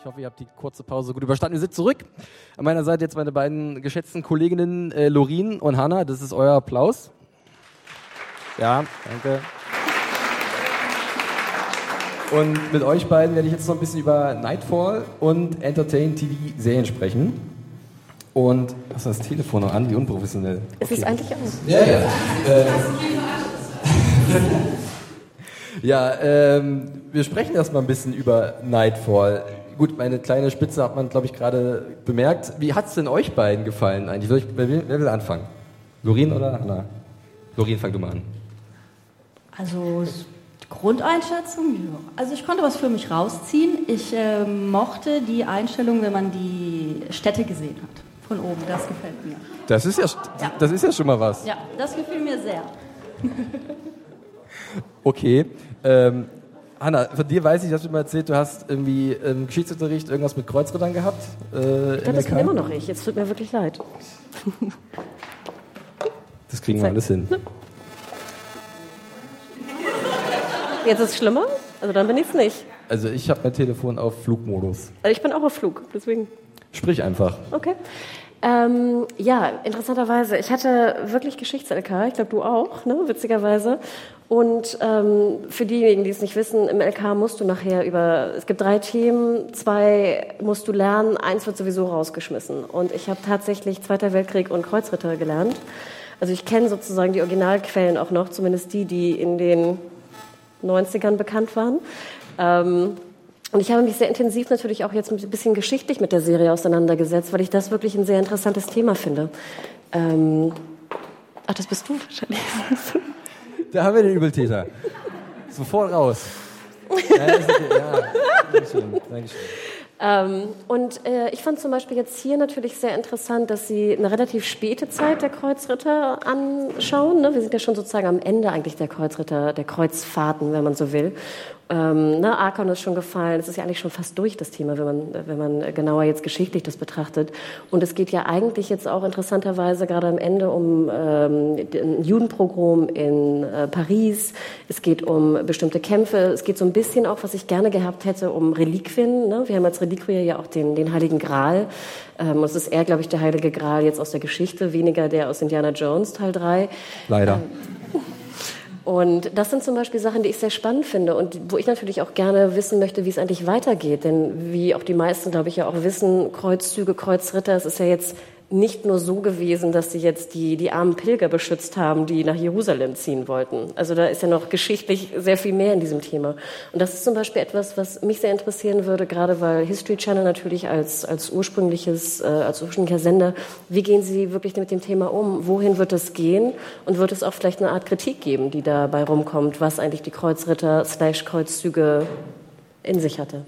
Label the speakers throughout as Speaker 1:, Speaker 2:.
Speaker 1: Ich hoffe, ihr habt die kurze Pause gut überstanden. Wir sind zurück. An meiner Seite jetzt meine beiden geschätzten Kolleginnen äh, Lorin und Hanna. Das ist euer Applaus. Ja, danke. Und mit euch beiden werde ich jetzt noch ein bisschen über Nightfall und Entertain TV Serien sprechen. Und hast du das Telefon noch an? Wie unprofessionell.
Speaker 2: Es ist eigentlich aus.
Speaker 1: Ja, ja. Äh, ja, ähm, wir sprechen erstmal ein bisschen über Nightfall. Gut, meine kleine Spitze hat man, glaube ich, gerade bemerkt. Wie hat es denn euch beiden gefallen eigentlich? Ich, wer, will, wer will anfangen? Lorin oder Anna? Lorin, fang du mal an.
Speaker 3: Also die Grundeinschätzung, ja. Also ich konnte was für mich rausziehen. Ich äh, mochte die Einstellung, wenn man die Städte gesehen hat. Von oben, das gefällt mir.
Speaker 1: Das ist ja,
Speaker 3: Ja.
Speaker 1: Das ist ja schon mal was.
Speaker 3: Ja, das gefiel mir sehr.
Speaker 1: Okay. Ähm, Hanna, von dir weiß ich, hast du mal erzählt, du hast irgendwie im Geschichtsunterricht irgendwas mit Kreuzrittern gehabt. Äh,
Speaker 2: Ich glaube, das bin immer noch ich. Jetzt tut mir wirklich leid.
Speaker 1: Das kriegen wir alles hin.
Speaker 2: Jetzt ist es schlimmer? Also dann bin ich es nicht.
Speaker 1: Also ich habe mein Telefon auf Flugmodus.
Speaker 2: Also ich bin auch auf Flug, deswegen.
Speaker 1: Sprich einfach.
Speaker 2: Okay. Ähm, ja, interessanterweise. Ich hatte wirklich Geschichts-LK. Ich glaube, du auch, ne? witzigerweise. Und ähm, für diejenigen, die es nicht wissen, im LK musst du nachher über, es gibt drei Themen, zwei musst du lernen, eins wird sowieso rausgeschmissen. Und ich habe tatsächlich Zweiter Weltkrieg und Kreuzritter gelernt. Also ich kenne sozusagen die Originalquellen auch noch, zumindest die, die in den 90ern bekannt waren. Ähm, und ich habe mich sehr intensiv natürlich auch jetzt ein bisschen geschichtlich mit der Serie auseinandergesetzt, weil ich das wirklich ein sehr interessantes Thema finde. Ähm, ach, das bist du wahrscheinlich.
Speaker 1: Da haben wir den Übeltäter. Sofort raus. Ja, ist okay. ja. Dankeschön. Dankeschön.
Speaker 2: Ähm, und äh, ich fand zum Beispiel jetzt hier natürlich sehr interessant, dass Sie eine relativ späte Zeit der Kreuzritter anschauen. Ne? Wir sind ja schon sozusagen am Ende eigentlich der Kreuzritter, der Kreuzfahrten, wenn man so will. Ähm, ne, Arkon ist schon gefallen. Es ist ja eigentlich schon fast durch das Thema, wenn man, wenn man genauer jetzt geschichtlich das betrachtet. Und es geht ja eigentlich jetzt auch interessanterweise gerade am Ende um ähm, den Judenpogrom in äh, Paris. Es geht um bestimmte Kämpfe. Es geht so ein bisschen auch, was ich gerne gehabt hätte, um Reliquien. Ne? Wir haben als Reliquie ja auch den, den Heiligen Gral. Ähm, und es ist eher, glaube ich, der Heilige Gral jetzt aus der Geschichte, weniger der aus Indiana Jones Teil 3.
Speaker 1: Leider.
Speaker 2: Und das sind zum Beispiel Sachen, die ich sehr spannend finde und wo ich natürlich auch gerne wissen möchte, wie es eigentlich weitergeht. Denn wie auch die meisten, glaube ich, ja auch wissen, Kreuzzüge, Kreuzritter, es ist ja jetzt nicht nur so gewesen, dass sie jetzt die, die armen Pilger beschützt haben, die nach Jerusalem ziehen wollten. Also da ist ja noch geschichtlich sehr viel mehr in diesem Thema. Und das ist zum Beispiel etwas, was mich sehr interessieren würde, gerade weil History Channel natürlich als, als ursprüngliches, äh, als ursprünglicher Sender, wie gehen Sie wirklich mit dem Thema um? Wohin wird es gehen? Und wird es auch vielleicht eine Art Kritik geben, die dabei rumkommt, was eigentlich die Kreuzritter slash Kreuzzüge in sich hatte?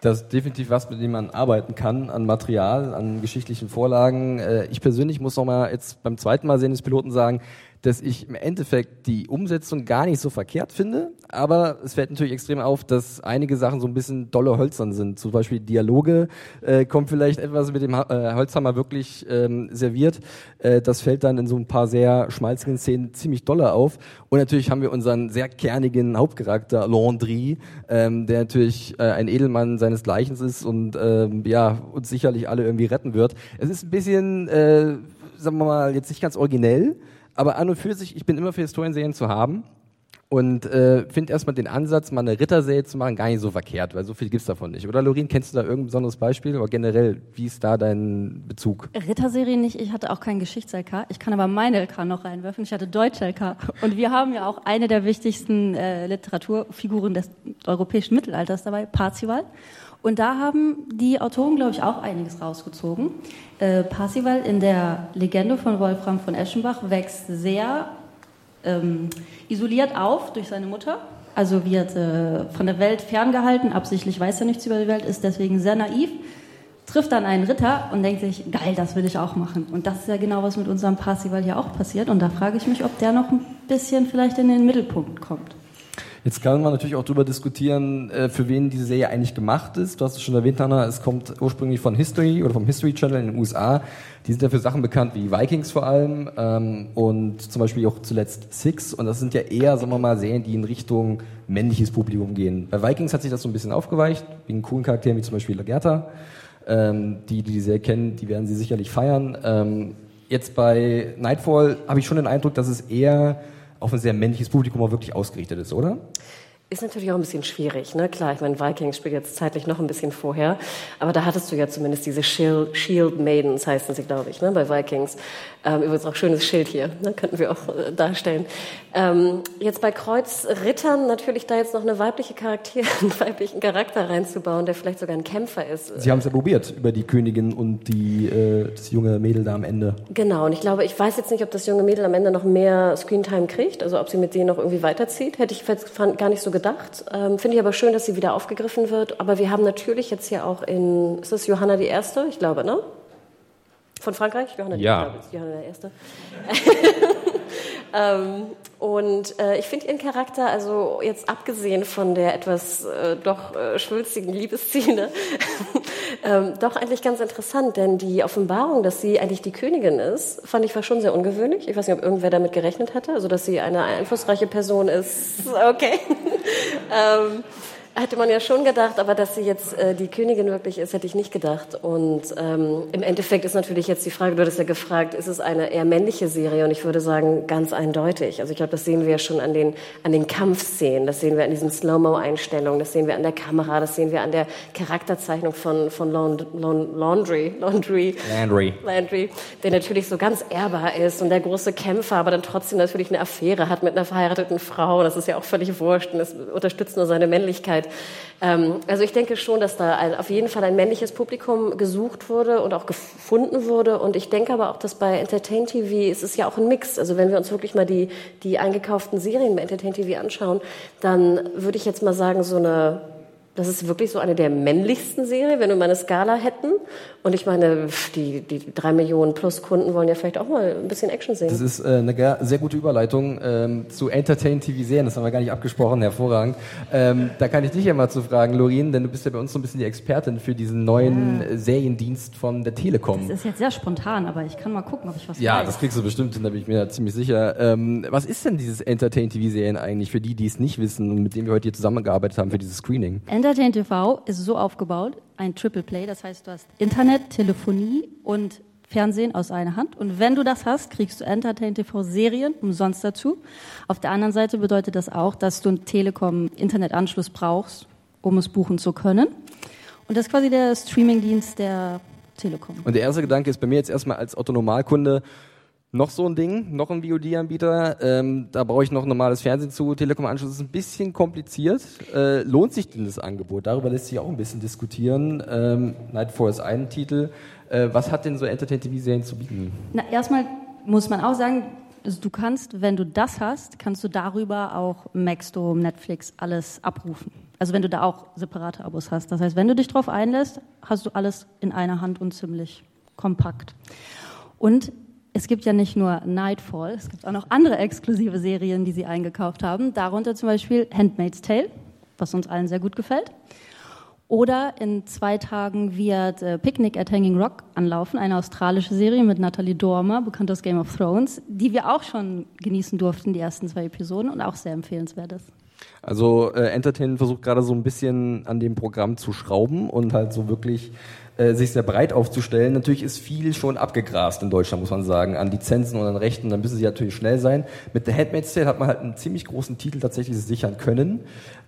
Speaker 1: Das ist definitiv was, mit dem man arbeiten kann, an Material, an geschichtlichen Vorlagen. Äh, Ich persönlich muss noch mal jetzt beim zweiten Mal sehen des Piloten sagen, dass ich im Endeffekt die Umsetzung gar nicht so verkehrt finde, aber es fällt natürlich extrem auf, dass einige Sachen so ein bisschen dolle hölzern sind. Zum Beispiel Dialoge äh, kommt vielleicht etwas mit dem äh, Holzhammer wirklich ähm, serviert. Äh, das fällt dann in so ein paar sehr schmalzigen Szenen ziemlich dolle auf. Und natürlich haben wir unseren sehr kernigen Hauptcharakter Landry, ähm, der natürlich äh, ein Edelmann seines Gleichens ist und ähm, ja uns sicherlich alle irgendwie retten wird. Es ist ein bisschen, äh, sagen wir mal, jetzt nicht ganz originell, aber an und für sich, ich bin immer für Historienserien zu haben. Und äh, finde erstmal den Ansatz, mal eine Ritterserie zu machen, gar nicht so verkehrt, weil so viel gibt's davon nicht. Oder Lorin, kennst du da irgendein besonderes Beispiel? Oder generell, wie ist da dein Bezug?
Speaker 3: Ritterserie nicht, ich hatte auch keinen Geschichts-LK. Ich kann aber meine LK noch reinwerfen. Ich hatte Deutsch-LK. Und wir haben ja auch eine der wichtigsten äh, Literaturfiguren des europäischen Mittelalters dabei, Parzival. Und da haben die Autoren, glaube ich, auch einiges rausgezogen. Äh, Parzival in der Legende von Wolfram von Eschenbach wächst sehr ähm, isoliert auf durch seine Mutter. Also wird äh, von der Welt ferngehalten, absichtlich weiß er nichts über die Welt, ist deswegen sehr naiv, trifft dann einen Ritter und denkt sich, geil, das will ich auch machen. Und das ist ja genau, was mit unserem Parsival hier auch passiert. Und da frage ich mich, ob der noch ein bisschen vielleicht in den Mittelpunkt kommt.
Speaker 1: Jetzt kann man natürlich auch darüber diskutieren, äh, für wen diese Serie eigentlich gemacht ist. Du hast es schon erwähnt, Hanna, es kommt ursprünglich von History oder vom History Channel in den USA. Die sind ja für Sachen bekannt wie Vikings vor allem ähm, und zum Beispiel auch zuletzt Six. Und das sind ja eher, sagen wir mal, Serien, die in Richtung männliches Publikum gehen. Bei Vikings hat sich das so ein bisschen aufgeweicht, wegen coolen Charakteren wie zum Beispiel Lagerta. Ähm, die, die die Serie kennen, die werden sie sicherlich feiern. Ähm, jetzt bei Nightfall habe ich schon den Eindruck, dass es eher auf ein sehr männliches Publikum auch wirklich ausgerichtet ist, oder?
Speaker 2: Ist natürlich auch ein bisschen schwierig, ne? Klar, ich meine, Vikings spielt jetzt zeitlich noch ein bisschen vorher, aber da hattest du ja zumindest diese Shield, Shield Maidens, heißen sie, glaube ich, ne? bei Vikings. Ähm, übrigens auch schönes Schild hier, ne? könnten wir auch äh, darstellen. Ähm, jetzt bei Kreuzrittern natürlich da jetzt noch eine weibliche Charakter, einen weiblichen Charakter reinzubauen, der vielleicht sogar ein Kämpfer ist.
Speaker 1: Sie haben es ja probiert über die Königin und die, äh, das junge Mädel da am Ende.
Speaker 2: Genau, und ich glaube, ich weiß jetzt nicht, ob das junge Mädel am Ende noch mehr Screentime kriegt, also ob sie mit denen noch irgendwie weiterzieht, hätte ich gar nicht so gedacht. Ähm, Finde ich aber schön, dass sie wieder aufgegriffen wird. Aber wir haben natürlich jetzt hier auch in, ist das Johanna die Erste? Ich glaube, ne? Von Frankreich?
Speaker 1: Johanna, ja.
Speaker 2: Die, Johanna der Erste. ähm, und äh, ich finde ihren Charakter, also jetzt abgesehen von der etwas äh, doch äh, schwülstigen Liebesszene, ähm, doch eigentlich ganz interessant, denn die Offenbarung, dass sie eigentlich die Königin ist, fand ich war schon sehr ungewöhnlich. Ich weiß nicht, ob irgendwer damit gerechnet hatte, also dass sie eine einflussreiche Person ist. Okay. ähm, Hätte man ja schon gedacht, aber dass sie jetzt äh, die Königin wirklich ist, hätte ich nicht gedacht. Und ähm, im Endeffekt ist natürlich jetzt die Frage, du hattest ja gefragt, ist es eine eher männliche Serie? Und ich würde sagen, ganz eindeutig. Also ich glaube, das sehen wir ja schon an den, an den Kampfszenen, das sehen wir an diesen Slow-Mo-Einstellungen, das sehen wir an der Kamera, das sehen wir an der Charakterzeichnung von, von Laund Laundry, Laundry,
Speaker 1: Landry.
Speaker 2: Landry, der natürlich so ganz ehrbar ist und der große Kämpfer, aber dann trotzdem natürlich eine Affäre hat mit einer verheirateten Frau. Das ist ja auch völlig wurscht und das unterstützt nur seine Männlichkeit. Ähm, also ich denke schon, dass da ein, auf jeden Fall ein männliches Publikum gesucht wurde und auch gefunden wurde. Und ich denke aber auch, dass bei Entertain TV es ist ja auch ein Mix. Also wenn wir uns wirklich mal die, die eingekauften Serien bei Entertain TV anschauen, dann würde ich jetzt mal sagen, so eine das ist wirklich so eine der männlichsten Serien, wenn wir mal eine Skala hätten. Und ich meine, die, die drei Millionen plus Kunden wollen ja vielleicht auch mal ein bisschen Action sehen.
Speaker 1: Das ist äh, eine sehr gute Überleitung ähm, zu Entertain-TV-Serien. Das haben wir gar nicht abgesprochen, hervorragend. Ähm, da kann ich dich ja mal zu fragen, Lorin, denn du bist ja bei uns so ein bisschen die Expertin für diesen neuen ja. Seriendienst von der Telekom.
Speaker 3: Das ist jetzt sehr spontan, aber ich kann mal gucken, ob ich was
Speaker 1: Ja,
Speaker 3: weiß.
Speaker 1: das kriegst du bestimmt hin, da bin ich mir ziemlich sicher. Ähm, was ist denn dieses Entertain-TV-Serien eigentlich für die, die es nicht wissen und mit denen wir heute hier zusammengearbeitet haben für dieses Screening?
Speaker 3: Entertain TV ist so aufgebaut, ein Triple Play, das heißt, du hast Internet, Telefonie und Fernsehen aus einer Hand. Und wenn du das hast, kriegst du Entertain TV Serien umsonst dazu. Auf der anderen Seite bedeutet das auch, dass du einen Telekom Internetanschluss brauchst, um es buchen zu können. Und das ist quasi der Streamingdienst der Telekom.
Speaker 1: Und der erste Gedanke ist bei mir jetzt erstmal als Otto Normalkunde, noch so ein Ding, noch ein VOD-Anbieter. Ähm, da brauche ich noch normales Fernsehen zu. Telekom-Anschluss ist ein bisschen kompliziert. Äh, lohnt sich denn das Angebot? Darüber lässt sich auch ein bisschen diskutieren. Ähm, Nightfall ist ein Titel. Äh, was hat denn so Entertain-TV-Serien zu bieten?
Speaker 3: Na, erstmal muss man auch sagen, also du kannst, wenn du das hast, kannst du darüber auch Maxdome, Netflix, alles abrufen. Also wenn du da auch separate Abos hast. Das heißt, wenn du dich drauf einlässt, hast du alles in einer Hand und ziemlich kompakt. Und es gibt ja nicht nur Nightfall, es gibt auch noch andere exklusive Serien, die sie eingekauft haben. Darunter zum Beispiel Handmaid's Tale, was uns allen sehr gut gefällt. Oder in zwei Tagen wird äh, Picnic at Hanging Rock anlaufen, eine australische Serie mit Natalie Dormer, bekannt aus Game of Thrones, die wir auch schon genießen durften, die ersten zwei Episoden und auch sehr empfehlenswert ist.
Speaker 1: Also äh, Entertain versucht gerade so ein bisschen an dem Programm zu schrauben und halt so wirklich äh, sich sehr breit aufzustellen. Natürlich ist viel schon abgegrast in Deutschland, muss man sagen, an Lizenzen und an Rechten. Dann müssen sie natürlich schnell sein. Mit The Handmaid's Tale hat man halt einen ziemlich großen Titel tatsächlich sichern können.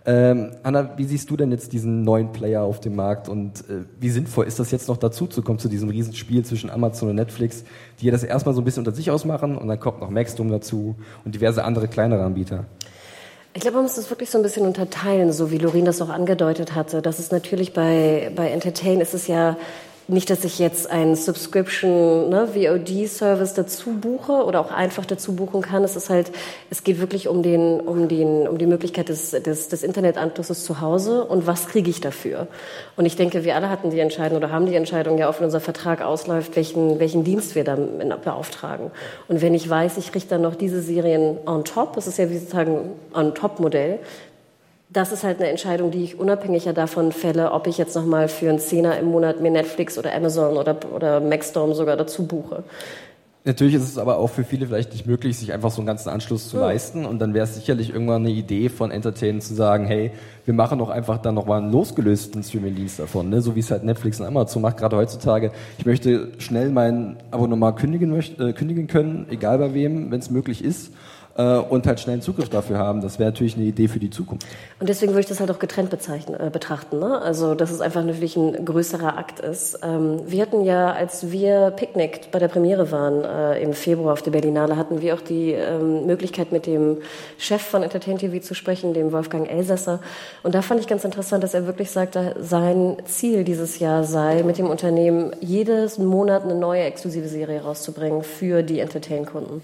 Speaker 1: Ähm, Anna, wie siehst du denn jetzt diesen neuen Player auf dem Markt und äh, wie sinnvoll ist das jetzt noch dazu zu kommen zu diesem Riesenspiel zwischen Amazon und Netflix, die ja das erstmal so ein bisschen unter sich ausmachen und dann kommt noch Maxdome dazu und diverse andere kleinere Anbieter?
Speaker 2: Ich glaube, man muss das wirklich so ein bisschen unterteilen, so wie Lorin das auch angedeutet hatte. Das ist natürlich bei, bei Entertain ist es ja nicht, dass ich jetzt einen Subscription, ne, VOD-Service dazu buche oder auch einfach dazu buchen kann. Es ist halt, es geht wirklich um den, um den, um die Möglichkeit des, des, des Internetanschlusses zu Hause und was kriege ich dafür. Und ich denke, wir alle hatten die Entscheidung oder haben die Entscheidung ja auch, wenn unser Vertrag ausläuft, welchen, welchen Dienst wir da beauftragen. Und wenn ich weiß, ich kriege dann noch diese Serien on top, das ist ja wie sozusagen on top Modell, das ist halt eine Entscheidung, die ich unabhängiger davon fälle, ob ich jetzt nochmal für einen Zehner im Monat mir Netflix oder Amazon oder, oder Maxstorm sogar dazu buche.
Speaker 1: Natürlich ist es aber auch für viele vielleicht nicht möglich, sich einfach so einen ganzen Anschluss zu ja. leisten. Und dann wäre es sicherlich irgendwann eine Idee von Entertainment zu sagen, hey, wir machen doch einfach dann nochmal einen losgelösten Streaming-Dienst davon, ne? so wie es halt Netflix und Amazon macht, gerade heutzutage. Ich möchte schnell mein Abonnement kündigen, äh, kündigen können, egal bei wem, wenn es möglich ist äh, und halt schnellen Zugriff dafür haben. Das wäre natürlich eine Idee für die Zukunft.
Speaker 2: Und deswegen würde ich das halt auch getrennt äh, betrachten. Ne? Also, dass es einfach natürlich ein größerer Akt ist. Ähm, wir hatten ja, als wir picknickt bei der Premiere waren äh, im Februar auf der Berlinale, hatten wir auch die ähm, Möglichkeit, mit dem Chef von Entertain TV zu sprechen, dem Wolfgang Elsässer. Und da fand ich ganz interessant, dass er wirklich sagte, sein Ziel dieses Jahr sei, mit dem Unternehmen jedes Monat eine neue exklusive Serie rauszubringen für die Entertain-Kunden.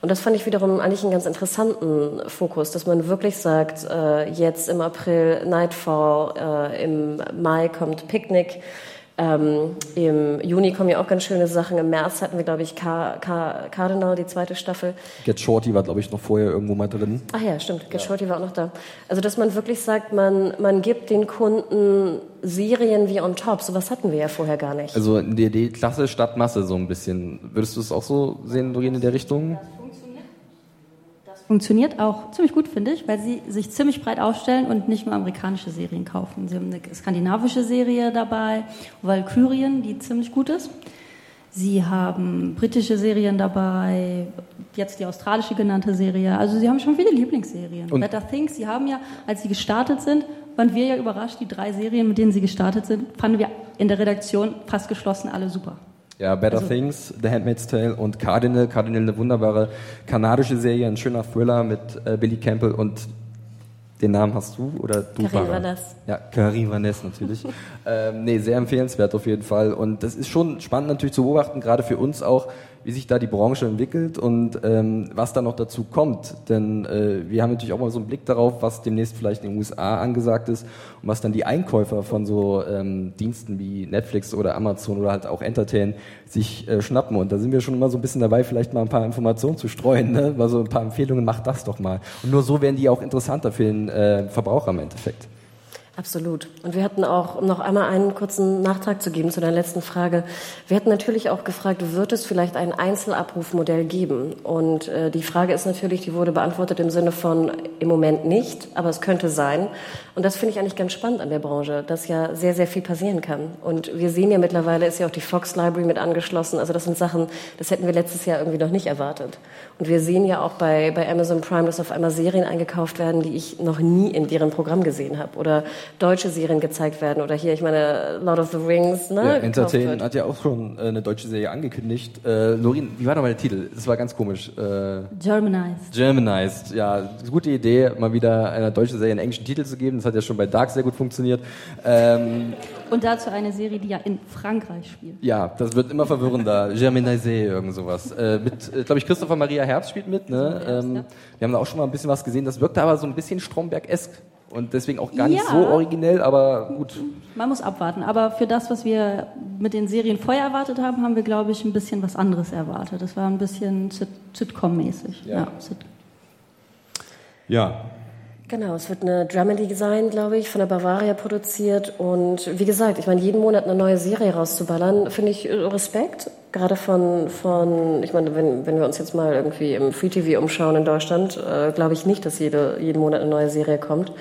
Speaker 2: Und das fand ich wiederum eigentlich einen ganz interessanten Fokus, dass man wirklich sagt, äh, jetzt im April Nightfall, äh, im Mai kommt Picnic, ähm, Im Juni kommen ja auch ganz schöne Sachen. Im März hatten wir, glaube ich, Car Car Cardinal, die zweite Staffel.
Speaker 1: Get Shorty war, glaube ich, noch vorher irgendwo mal drin.
Speaker 2: Ach ja, stimmt. Get ja. Shorty war auch noch da. Also, dass man wirklich sagt, man, man gibt den Kunden Serien wie on top. So was hatten wir ja vorher gar nicht.
Speaker 1: Also die Idee Klasse statt Masse so ein bisschen. Würdest du es auch so sehen, Doreen, in der Richtung? Ja
Speaker 3: funktioniert auch ziemlich gut, finde ich, weil sie sich ziemlich breit aufstellen und nicht nur amerikanische Serien kaufen. Sie haben eine skandinavische Serie dabei, Valkyrien, die ziemlich gut ist. Sie haben britische Serien dabei, jetzt die australische genannte Serie. Also sie haben schon viele Lieblingsserien. Und Better Things, sie haben ja, als sie gestartet sind, waren wir ja überrascht, die drei Serien, mit denen sie gestartet sind, fanden wir in der Redaktion fast geschlossen alle super.
Speaker 1: Ja, Better also, Things, The Handmaid's Tale und Cardinal. Cardinal eine wunderbare kanadische Serie, ein schöner Thriller mit äh, Billy Campbell und den Namen hast du oder du?
Speaker 2: Karin Vaness.
Speaker 1: Ja, Karin Vaness natürlich. ähm, nee, sehr empfehlenswert auf jeden Fall. Und das ist schon spannend natürlich zu beobachten, gerade für uns auch, wie sich da die Branche entwickelt und ähm, was da noch dazu kommt. Denn äh, wir haben natürlich auch mal so einen Blick darauf, was demnächst vielleicht in den USA angesagt ist und was dann die Einkäufer von so ähm, Diensten wie Netflix oder Amazon oder halt auch Entertain sich äh, schnappen. Und da sind wir schon immer so ein bisschen dabei, vielleicht mal ein paar Informationen zu streuen, ne? mal so ein paar Empfehlungen, macht das doch mal. Und nur so werden die auch interessanter für den äh, Verbraucher im Endeffekt.
Speaker 2: Absolut. Und wir hatten auch, um noch einmal einen kurzen Nachtrag zu geben zu deiner letzten Frage, wir hatten natürlich auch gefragt, wird es vielleicht ein Einzelabrufmodell geben? Und äh, die Frage ist natürlich, die wurde beantwortet im Sinne von im Moment nicht, aber es könnte sein. Und das finde ich eigentlich ganz spannend an der Branche, dass ja sehr, sehr viel passieren kann. Und wir sehen ja mittlerweile, ist ja auch die Fox Library mit angeschlossen. Also das sind Sachen, das hätten wir letztes Jahr irgendwie noch nicht erwartet. Und wir sehen ja auch bei, bei Amazon Prime, dass auf einmal Serien eingekauft werden, die ich noch nie in deren Programm gesehen habe. Oder deutsche Serien gezeigt werden. Oder hier, ich meine, Lord of the Rings. Ne,
Speaker 1: ja, Entertain hat ja auch schon äh, eine deutsche Serie angekündigt. Äh, Lorin, wie war nochmal der Titel? Das war ganz komisch.
Speaker 3: Äh, Germanized.
Speaker 1: Germanized, ja. Gute Idee, mal wieder einer deutschen Serie einen englischen Titel zu geben. Das hat ja schon bei Dark sehr gut funktioniert. Ähm,
Speaker 3: und dazu eine Serie, die ja in Frankreich spielt.
Speaker 1: Ja, das wird immer verwirrender. Germanisé, irgend sowas. Äh, mit, äh, glaube ich, Christopher Maria Herbst spielt mit. Ne? Ähm, wir haben da auch schon mal ein bisschen was gesehen. Das wirkte aber so ein bisschen Stromberg-esk. Und deswegen auch gar nicht ja. so originell, aber gut.
Speaker 3: Man muss abwarten. Aber für das, was wir mit den Serien vorher erwartet haben, haben wir, glaube ich, ein bisschen was anderes erwartet. Das war ein bisschen Sitcom-mäßig. Ja. Ja, Sit
Speaker 1: ja,
Speaker 2: Genau, es wird eine Dramedy sein, glaube ich, von der Bavaria produziert. Und wie gesagt, ich meine, jeden Monat eine neue Serie rauszuballern, finde ich äh, Respekt. Gerade von, von ich meine, wenn, wenn wir uns jetzt mal irgendwie im Free TV umschauen in Deutschland, äh, glaube ich nicht, dass jede, jeden Monat eine neue Serie kommt.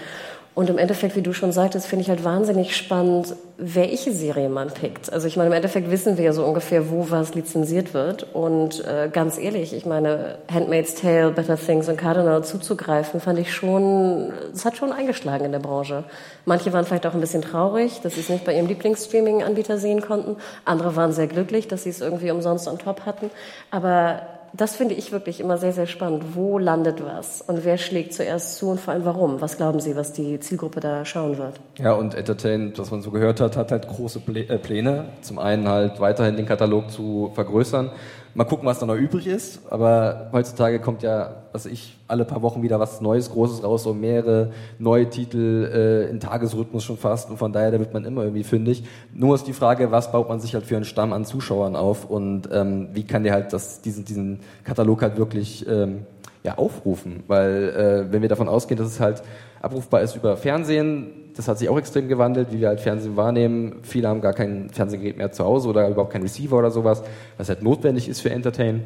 Speaker 2: Und im Endeffekt, wie du schon sagtest, finde ich halt wahnsinnig spannend, welche Serie man pickt. Also ich meine, im Endeffekt wissen wir ja so ungefähr, wo was lizenziert wird. Und äh, ganz ehrlich, ich meine, Handmaid's Tale, Better Things und Cardinal zuzugreifen, fand ich schon, es hat schon eingeschlagen in der Branche. Manche waren vielleicht auch ein bisschen traurig, dass sie es nicht bei ihrem Lieblingsstreaming-Anbieter sehen konnten. Andere waren sehr glücklich, dass sie es irgendwie umsonst on top hatten. Aber Das finde ich wirklich immer sehr, sehr spannend. Wo landet was und wer schlägt zuerst zu und vor allem warum? Was glauben Sie, was die Zielgruppe da schauen wird?
Speaker 1: Ja, und Entertain, was man so gehört hat, hat halt große äh, Pläne. Zum einen halt weiterhin den Katalog zu vergrößern. Mal gucken, was da noch übrig ist. Aber heutzutage kommt ja, was ich, alle paar Wochen wieder was Neues, Großes raus, so mehrere neue Titel äh, in Tagesrhythmus schon fast. Und von daher, da wird man immer irgendwie fündig. Nur ist die Frage, was baut man sich halt für einen Stamm an Zuschauern auf und ähm, wie kann der halt das, diesen, diesen Katalog halt wirklich ähm, ja, aufrufen? Weil äh, wenn wir davon ausgehen, dass es halt abrufbar ist über Fernsehen, das hat sich auch extrem gewandelt, wie wir halt Fernsehen wahrnehmen. Viele haben gar kein Fernsehgerät mehr zu Hause oder überhaupt kein Receiver oder sowas, was halt notwendig ist für Entertain.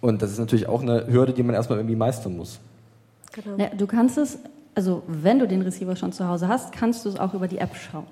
Speaker 1: Und das ist natürlich auch eine Hürde, die man erstmal irgendwie meistern muss.
Speaker 3: Genau. Ja, du kannst es, also wenn du den Receiver schon zu Hause hast, kannst du es auch über die App schauen.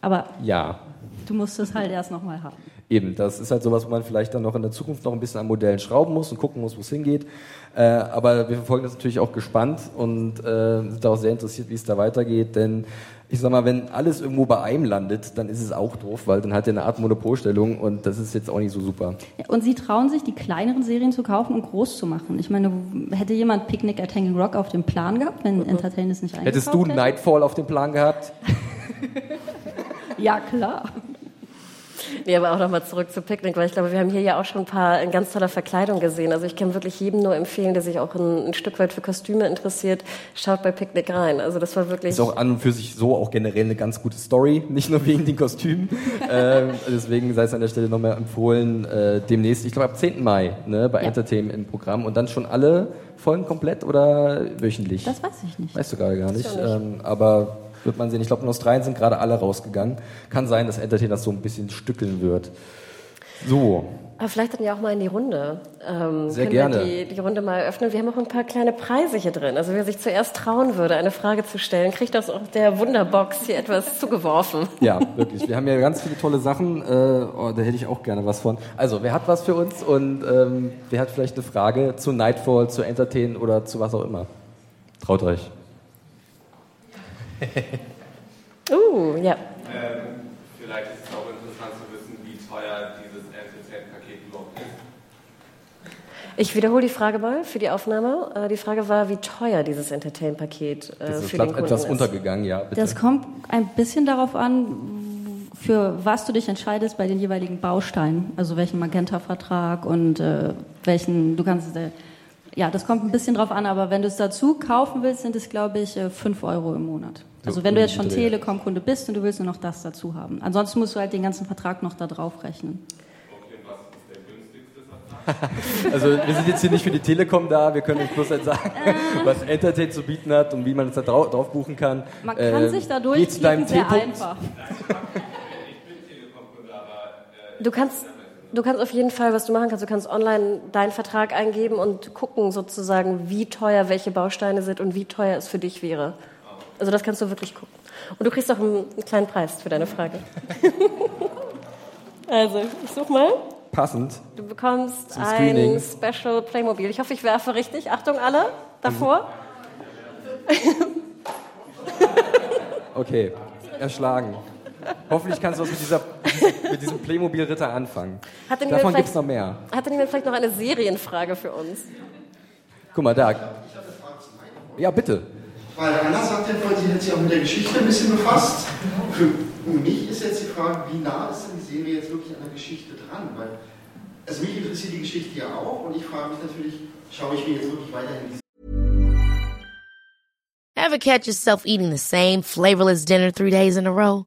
Speaker 3: Aber
Speaker 1: ja.
Speaker 3: du musst es halt erst nochmal haben.
Speaker 1: Eben, das ist halt sowas, wo man vielleicht dann noch in der Zukunft noch ein bisschen an Modellen schrauben muss und gucken muss, wo es hingeht. Äh, aber wir verfolgen das natürlich auch gespannt und äh, sind auch sehr interessiert, wie es da weitergeht, denn ich sag mal, wenn alles irgendwo bei einem landet, dann ist es auch doof, weil dann hat er eine Art Monopolstellung und das ist jetzt auch nicht so super.
Speaker 3: Ja, und sie trauen sich, die kleineren Serien zu kaufen und groß zu machen. Ich meine, hätte jemand Picnic at Hanging Rock auf dem Plan gehabt, wenn mhm. Entertain es nicht
Speaker 1: eingekauft Hättest du hätte? Nightfall auf dem Plan gehabt?
Speaker 3: ja, klar.
Speaker 2: Nee, aber auch nochmal zurück zu Picknick, weil ich glaube, wir haben hier ja auch schon ein paar in ganz toller Verkleidung gesehen. Also ich kann wirklich jedem nur empfehlen, der sich auch ein, ein Stück weit für Kostüme interessiert, schaut bei Picknick rein. Also das war wirklich...
Speaker 1: Ist auch an und für sich so auch generell eine ganz gute Story, nicht nur wegen den Kostümen. ähm, deswegen sei es an der Stelle nochmal empfohlen, äh, demnächst, ich glaube ab 10. Mai, ne, bei ja. Entertainment im Programm und dann schon alle Folgen komplett oder wöchentlich?
Speaker 3: Das weiß ich nicht.
Speaker 1: Weißt du gerade gar nicht. Ähm, aber wird man sehen. Ich glaube, in Australien sind gerade alle rausgegangen. Kann sein, dass Entertain das so ein bisschen stückeln wird. So.
Speaker 2: Aber vielleicht dann ja auch mal in die Runde.
Speaker 1: Ähm, Sehr gerne.
Speaker 2: Wir die, die Runde mal öffnen. Wir haben auch ein paar kleine Preise hier drin. Also wer sich zuerst trauen würde, eine Frage zu stellen, kriegt aus der Wunderbox hier etwas zugeworfen.
Speaker 1: Ja, wirklich. Wir haben ja ganz viele tolle Sachen. Äh, oh, da hätte ich auch gerne was von. Also, wer hat was für uns und ähm, wer hat vielleicht eine Frage zu Nightfall, zu Entertain oder zu was auch immer? Traut euch.
Speaker 2: uh, ja.
Speaker 4: Ähm, vielleicht ist es auch interessant zu wissen, wie teuer dieses Entertain-Paket überhaupt ist.
Speaker 2: Ich wiederhole die Frage mal für die Aufnahme. Äh, die Frage war, wie teuer dieses Entertain-Paket äh, für den
Speaker 1: Kunden etwas ist. untergegangen, ja.
Speaker 3: Bitte. Das kommt ein bisschen darauf an, für was du dich entscheidest bei den jeweiligen Bausteinen. Also welchen Magenta-Vertrag und äh, welchen, du kannst äh, ja, das kommt ein bisschen drauf an, aber wenn du es dazu kaufen willst, sind es, glaube ich, 5 Euro im Monat. Also wenn du jetzt schon Telekom-Kunde bist und du willst nur noch das dazu haben. Ansonsten musst du halt den ganzen Vertrag noch da drauf rechnen.
Speaker 1: also wir sind jetzt hier nicht für die Telekom da, wir können euch bloß halt sagen, was Entertain zu bieten hat und wie man es da drauf, drauf buchen kann.
Speaker 3: Man kann äh, sich da durchklicken, sehr einfach.
Speaker 2: Du kannst Du kannst auf jeden Fall, was du machen kannst, du kannst online deinen Vertrag eingeben und gucken sozusagen, wie teuer welche Bausteine sind und wie teuer es für dich wäre. Also das kannst du wirklich gucken. Und du kriegst auch einen, einen kleinen Preis für deine Frage. also, ich such mal.
Speaker 1: Passend.
Speaker 2: Du bekommst ein Special Playmobil. Ich hoffe, ich werfe richtig. Achtung alle, davor.
Speaker 1: okay, erschlagen. Hoffentlich kannst du was mit, dieser, mit diesem Playmobil-Ritter anfangen. Davon gibt es noch mehr.
Speaker 2: Hat denn jemand vielleicht noch eine Serienfrage für uns?
Speaker 1: Guck mal, da. Ja, bitte.
Speaker 5: Weil Anna sagt ja vorhin, sie hat sich auch mit der Geschichte ein bisschen befasst. Für mich ist jetzt die Frage, wie nah ist denn die Serie jetzt wirklich an der Geschichte dran? Weil, also mich interessiert die Geschichte ja auch und ich frage mich natürlich, schaue ich mir jetzt wirklich weiterhin die
Speaker 6: Ever catch yourself eating the same flavorless dinner three days in a row?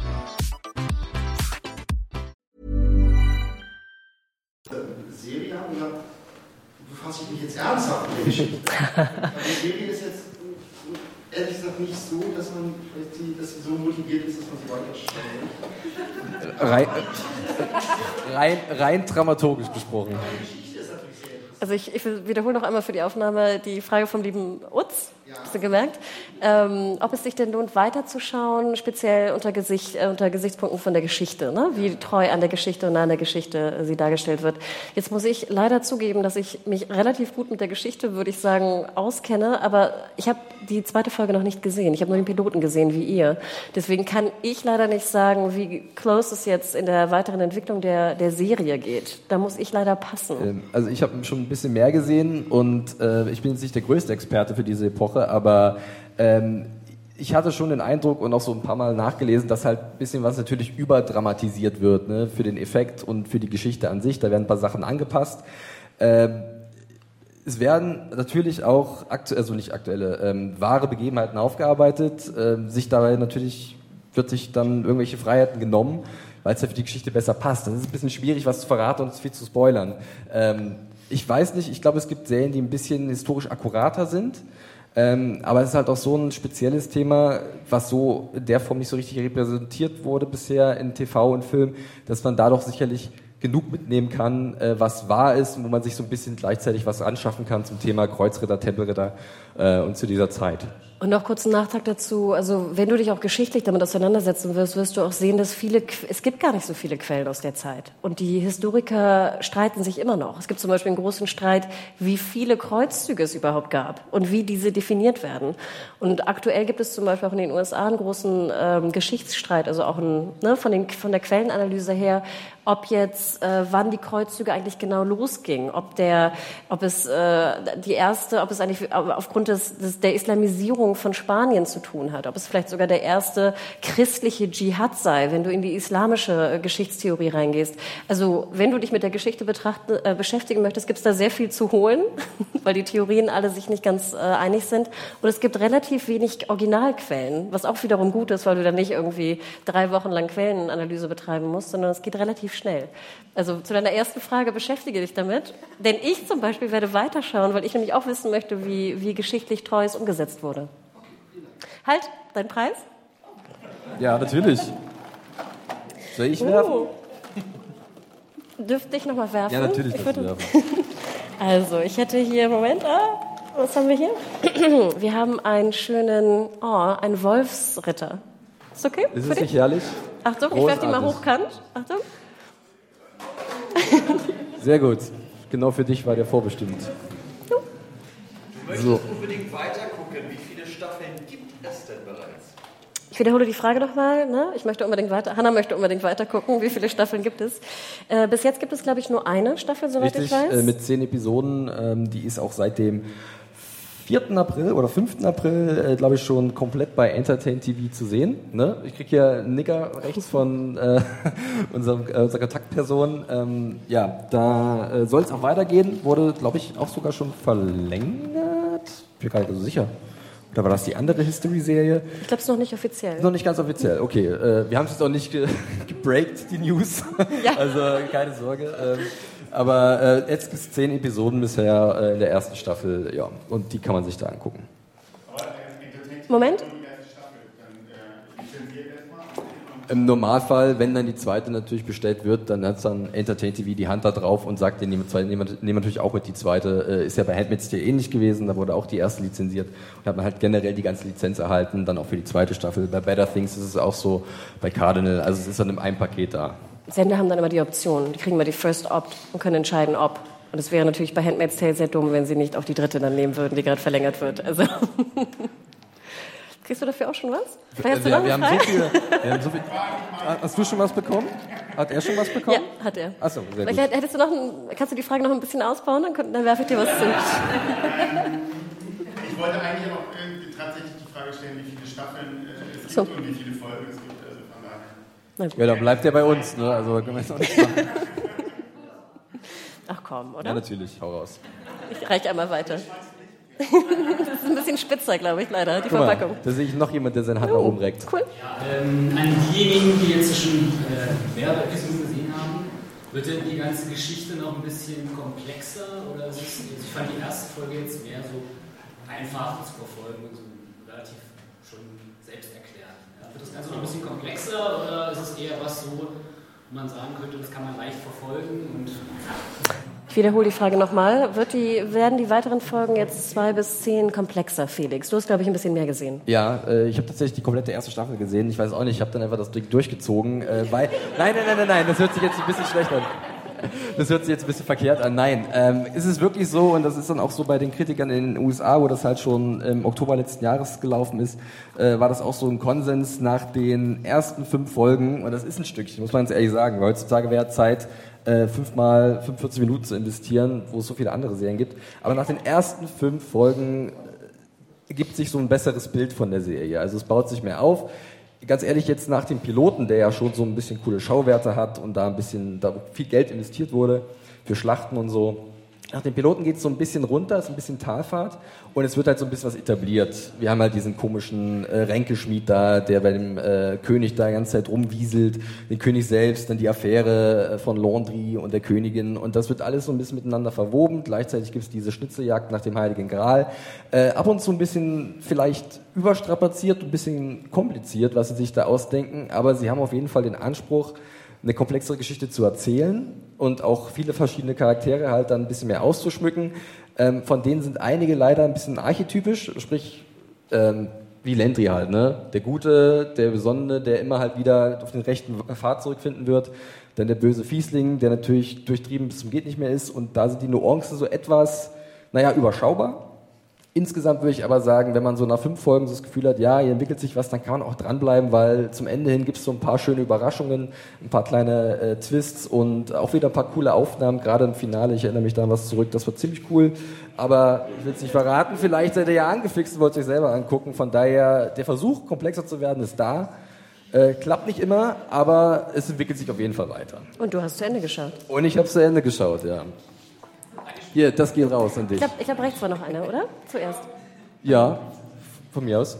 Speaker 5: Serie oder befasse ich mich jetzt ernsthaft mit der Geschichte? die Serie ist jetzt ehrlich gesagt nicht so, dass man die, dass sie so motiviert ist, dass man sie weiterschauen
Speaker 1: rein, rein, rein dramaturgisch gesprochen.
Speaker 2: Also ich, ich wiederhole noch einmal für die Aufnahme die Frage vom lieben Utz. Hast du gemerkt? Ähm, ob es sich denn lohnt, weiterzuschauen, speziell unter, Gesicht, äh, unter Gesichtspunkten von der Geschichte, ne? wie treu an der Geschichte und an der Geschichte äh, sie dargestellt wird. Jetzt muss ich leider zugeben, dass ich mich relativ gut mit der Geschichte, würde ich sagen, auskenne, aber ich habe die zweite Folge noch nicht gesehen. Ich habe nur den Piloten gesehen, wie ihr. Deswegen kann ich leider nicht sagen, wie close es jetzt in der weiteren Entwicklung der, der Serie geht. Da muss ich leider passen.
Speaker 1: Ähm, also ich habe schon ein bisschen mehr gesehen und äh, ich bin jetzt nicht der größte Experte für diese Epoche, aber ähm, ich hatte schon den Eindruck und auch so ein paar Mal nachgelesen, dass halt ein bisschen was natürlich überdramatisiert wird ne, für den Effekt und für die Geschichte an sich. Da werden ein paar Sachen angepasst. Ähm, es werden natürlich auch, aktu also nicht aktuelle, ähm, wahre Begebenheiten aufgearbeitet. Ähm, sich dabei natürlich wird sich dann irgendwelche Freiheiten genommen, weil es ja für die Geschichte besser passt. Das ist ein bisschen schwierig, was zu verraten und viel zu spoilern. Ähm, ich weiß nicht, ich glaube, es gibt Serien, die ein bisschen historisch akkurater sind. Ähm, aber es ist halt auch so ein spezielles Thema, was so in der Form nicht so richtig repräsentiert wurde bisher in TV und Film, dass man da doch sicherlich genug mitnehmen kann, äh, was wahr ist und wo man sich so ein bisschen gleichzeitig was anschaffen kann zum Thema Kreuzritter, Tempelritter äh, und zu dieser Zeit.
Speaker 2: Und noch kurz einen Nachtrag dazu. Also, wenn du dich auch geschichtlich damit auseinandersetzen wirst, wirst du auch sehen, dass viele, es gibt gar nicht so viele Quellen aus der Zeit. Und die Historiker streiten sich immer noch. Es gibt zum Beispiel einen großen Streit, wie viele Kreuzzüge es überhaupt gab und wie diese definiert werden. Und aktuell gibt es zum Beispiel auch in den USA einen großen ähm, Geschichtsstreit, also auch ein, ne, von, den, von der Quellenanalyse her, ob jetzt, äh, wann die Kreuzzüge eigentlich genau losgingen, ob der, ob es äh, die erste, ob es eigentlich aufgrund des, des, der Islamisierung von Spanien zu tun hat, ob es vielleicht sogar der erste christliche Dschihad sei, wenn du in die islamische äh, Geschichtstheorie reingehst. Also wenn du dich mit der Geschichte betrachten, äh, beschäftigen möchtest, gibt es da sehr viel zu holen, weil die Theorien alle sich nicht ganz äh, einig sind. Und es gibt relativ wenig Originalquellen, was auch wiederum gut ist, weil du dann nicht irgendwie drei Wochen lang Quellenanalyse betreiben musst, sondern es geht relativ relativ schnell. Also zu deiner ersten Frage, beschäftige dich damit. Denn ich zum Beispiel werde weiterschauen, weil ich nämlich auch wissen möchte, wie, wie geschichtlich Treues umgesetzt wurde. Halt, dein Preis?
Speaker 1: Ja, natürlich. Soll ich werfen? Oh.
Speaker 2: Dürfte ich nochmal werfen?
Speaker 1: Ja, natürlich.
Speaker 2: Ich würde... werfen. Also, ich hätte hier, Moment, ah, was haben wir hier? Wir haben einen schönen, oh, einen Wolfsritter. Ist okay?
Speaker 1: Ist es nicht herrlich?
Speaker 2: Achtung, Großartig. ich werfe die mal hochkant. Achtung.
Speaker 1: Sehr gut. Genau für dich war der vorbestimmt.
Speaker 7: Du möchtest so. unbedingt weitergucken. Wie viele Staffeln gibt es denn bereits?
Speaker 2: Ich wiederhole die Frage nochmal. Ne? Ich möchte unbedingt weiter. Hanna möchte unbedingt weiter gucken. Wie viele Staffeln gibt es? Äh, bis jetzt gibt es, glaube ich, nur eine Staffel, soweit
Speaker 1: Richtig,
Speaker 2: ich weiß.
Speaker 1: Äh, mit zehn Episoden. Ähm, die ist auch seitdem 4. April oder 5. April, äh, glaube ich, schon komplett bei Entertain TV zu sehen. Ne? Ich kriege hier einen Nicker rechts von äh, unserem, äh, unserer Kontaktperson. Ähm, ja, da äh, soll es auch weitergehen. Wurde, glaube ich, auch sogar schon verlängert. Ich bin gar nicht so sicher. Oder war das die andere History-Serie?
Speaker 2: Ich glaube, es ist noch nicht offiziell.
Speaker 1: Noch nicht ganz offiziell, okay. Äh, wir haben es jetzt auch nicht ge gebreakt, die News. Ja. also keine Sorge. Ähm, aber äh, jetzt gibt es zehn Episoden bisher äh, in der ersten Staffel, ja, und die kann man sich da angucken.
Speaker 2: Moment.
Speaker 1: Im Normalfall, wenn dann die zweite natürlich bestellt wird, dann hat dann Entertain TV die Hand da drauf und sagt, den nehmen wir, natürlich auch mit die zweite. Äh, ist ja bei Handmaid's Tale ähnlich gewesen, da wurde auch die erste lizenziert. Und hat man halt generell die ganze Lizenz erhalten, dann auch für die zweite Staffel. Bei Better Things ist es auch so, bei Cardinal, also es ist dann in einem Paket da.
Speaker 2: Sender haben dann immer die Option. Die kriegen immer die First Opt und können entscheiden, ob. Und es wäre natürlich bei Handmaid's Tale sehr dumm, wenn sie nicht auch die dritte dann nehmen würden, die gerade verlängert wird. Also Kriegst du dafür auch schon was?
Speaker 1: Wir, wir, wir, haben so viel, wir, haben so viel, Hast du schon was bekommen? Hat er schon was bekommen?
Speaker 2: Ja, hat er.
Speaker 1: Achso, sehr gut.
Speaker 2: Hättest du noch ein, kannst du die Frage noch ein bisschen ausbauen? Dann, dann werfe ich dir was zu.
Speaker 8: Ich wollte eigentlich auch tatsächlich die Frage stellen, wie viele Staffeln äh, es so. gibt und wie viele Folgen es gibt.
Speaker 1: Ja, dann bleibt er bei uns, ne? Also können wir jetzt auch nicht machen.
Speaker 2: Ach komm, oder?
Speaker 1: Ja, natürlich, hau raus.
Speaker 2: Ich reiche einmal weiter. das ist ein bisschen spitzer, glaube ich, leider, die Guck Verpackung.
Speaker 1: Mal, da sehe ich noch jemand, der seine Hand oh, nach oben reckt.
Speaker 2: Cool.
Speaker 9: Ja, ähm, an diejenigen, die jetzt schon äh, mehrere Episoden gesehen haben, wird denn die ganze Geschichte noch ein bisschen komplexer? Oder ist es, ich fand die erste Folge jetzt mehr so einfach zu verfolgen und so relativ schon selbst das Ganze noch ein bisschen komplexer oder ist es eher was so, man sagen könnte, das kann man leicht verfolgen und
Speaker 2: Ich wiederhole die Frage nochmal. Wird die, werden die weiteren Folgen jetzt zwei bis zehn komplexer, Felix? Du hast, glaube ich, ein bisschen mehr gesehen.
Speaker 1: Ja, äh, ich habe tatsächlich die komplette erste Staffel gesehen. Ich weiß auch nicht, ich habe dann einfach das Ding durchgezogen, äh, weil... Nein, nein, nein, nein, nein, das hört sich jetzt ein bisschen schlecht an. Das hört sich jetzt ein bisschen verkehrt an. Nein, ähm, ist es wirklich so, und das ist dann auch so bei den Kritikern in den USA, wo das halt schon im Oktober letzten Jahres gelaufen ist, äh, war das auch so ein Konsens nach den ersten fünf Folgen, und das ist ein Stückchen, muss man ganz ehrlich sagen, weil heutzutage wäre Zeit, äh, fünfmal 45 Minuten zu investieren, wo es so viele andere Serien gibt. Aber nach den ersten fünf Folgen ergibt sich so ein besseres Bild von der Serie. Also es baut sich mehr auf. Ganz ehrlich, jetzt nach dem Piloten, der ja schon so ein bisschen coole Schauwerte hat und da ein bisschen, da viel Geld investiert wurde für Schlachten und so, nach dem Piloten geht es so ein bisschen runter, ist ein bisschen Talfahrt und es wird halt so ein bisschen was etabliert. Wir haben halt diesen komischen äh, Ränkeschmied da, der bei dem äh, König da die ganze Zeit rumwieselt, den König selbst, dann die Affäre äh, von Laundry und der Königin und das wird alles so ein bisschen miteinander verwoben. Gleichzeitig gibt es diese Schnitzeljagd nach dem Heiligen Gral. Äh, ab und zu ein bisschen vielleicht überstrapaziert, ein bisschen kompliziert, was sie sich da ausdenken, aber sie haben auf jeden Fall den Anspruch, eine komplexere Geschichte zu erzählen und auch viele verschiedene Charaktere halt dann ein bisschen mehr auszuschmücken. Ähm, von denen sind einige leider ein bisschen archetypisch, sprich ähm, wie Landry halt, ne? Der Gute, der Besondere, der immer halt wieder auf den rechten Pfad zurückfinden wird. Dann der böse Fiesling, der natürlich durchtrieben bis zum geht nicht mehr ist. Und da sind die Nuancen so etwas, naja, überschaubar. Insgesamt würde ich aber sagen, wenn man so nach fünf Folgen so das Gefühl hat, ja, hier entwickelt sich was, dann kann man auch dranbleiben, weil zum Ende hin gibt es so ein paar schöne Überraschungen, ein paar kleine äh, Twists und auch wieder ein paar coole Aufnahmen, gerade im Finale, ich erinnere mich da an was zurück, das war ziemlich cool, aber ich will es nicht verraten, vielleicht seid ihr ja angefixt und wollt euch selber angucken, von daher, der Versuch, komplexer zu werden, ist da. Äh, klappt nicht immer, aber es entwickelt sich auf jeden Fall weiter.
Speaker 2: Und du hast zu Ende geschaut.
Speaker 1: Und ich habe zu Ende geschaut, ja. Hier, das geht raus an dich.
Speaker 2: Ich glaube, glaub, rechts war noch einer, oder? Zuerst.
Speaker 1: Ja, von mir aus.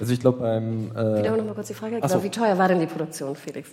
Speaker 1: Also ich glaube beim... Äh,
Speaker 2: Wiederhol noch mal kurz die Frage. Genau,
Speaker 1: so.
Speaker 2: wie teuer war denn die Produktion, Felix?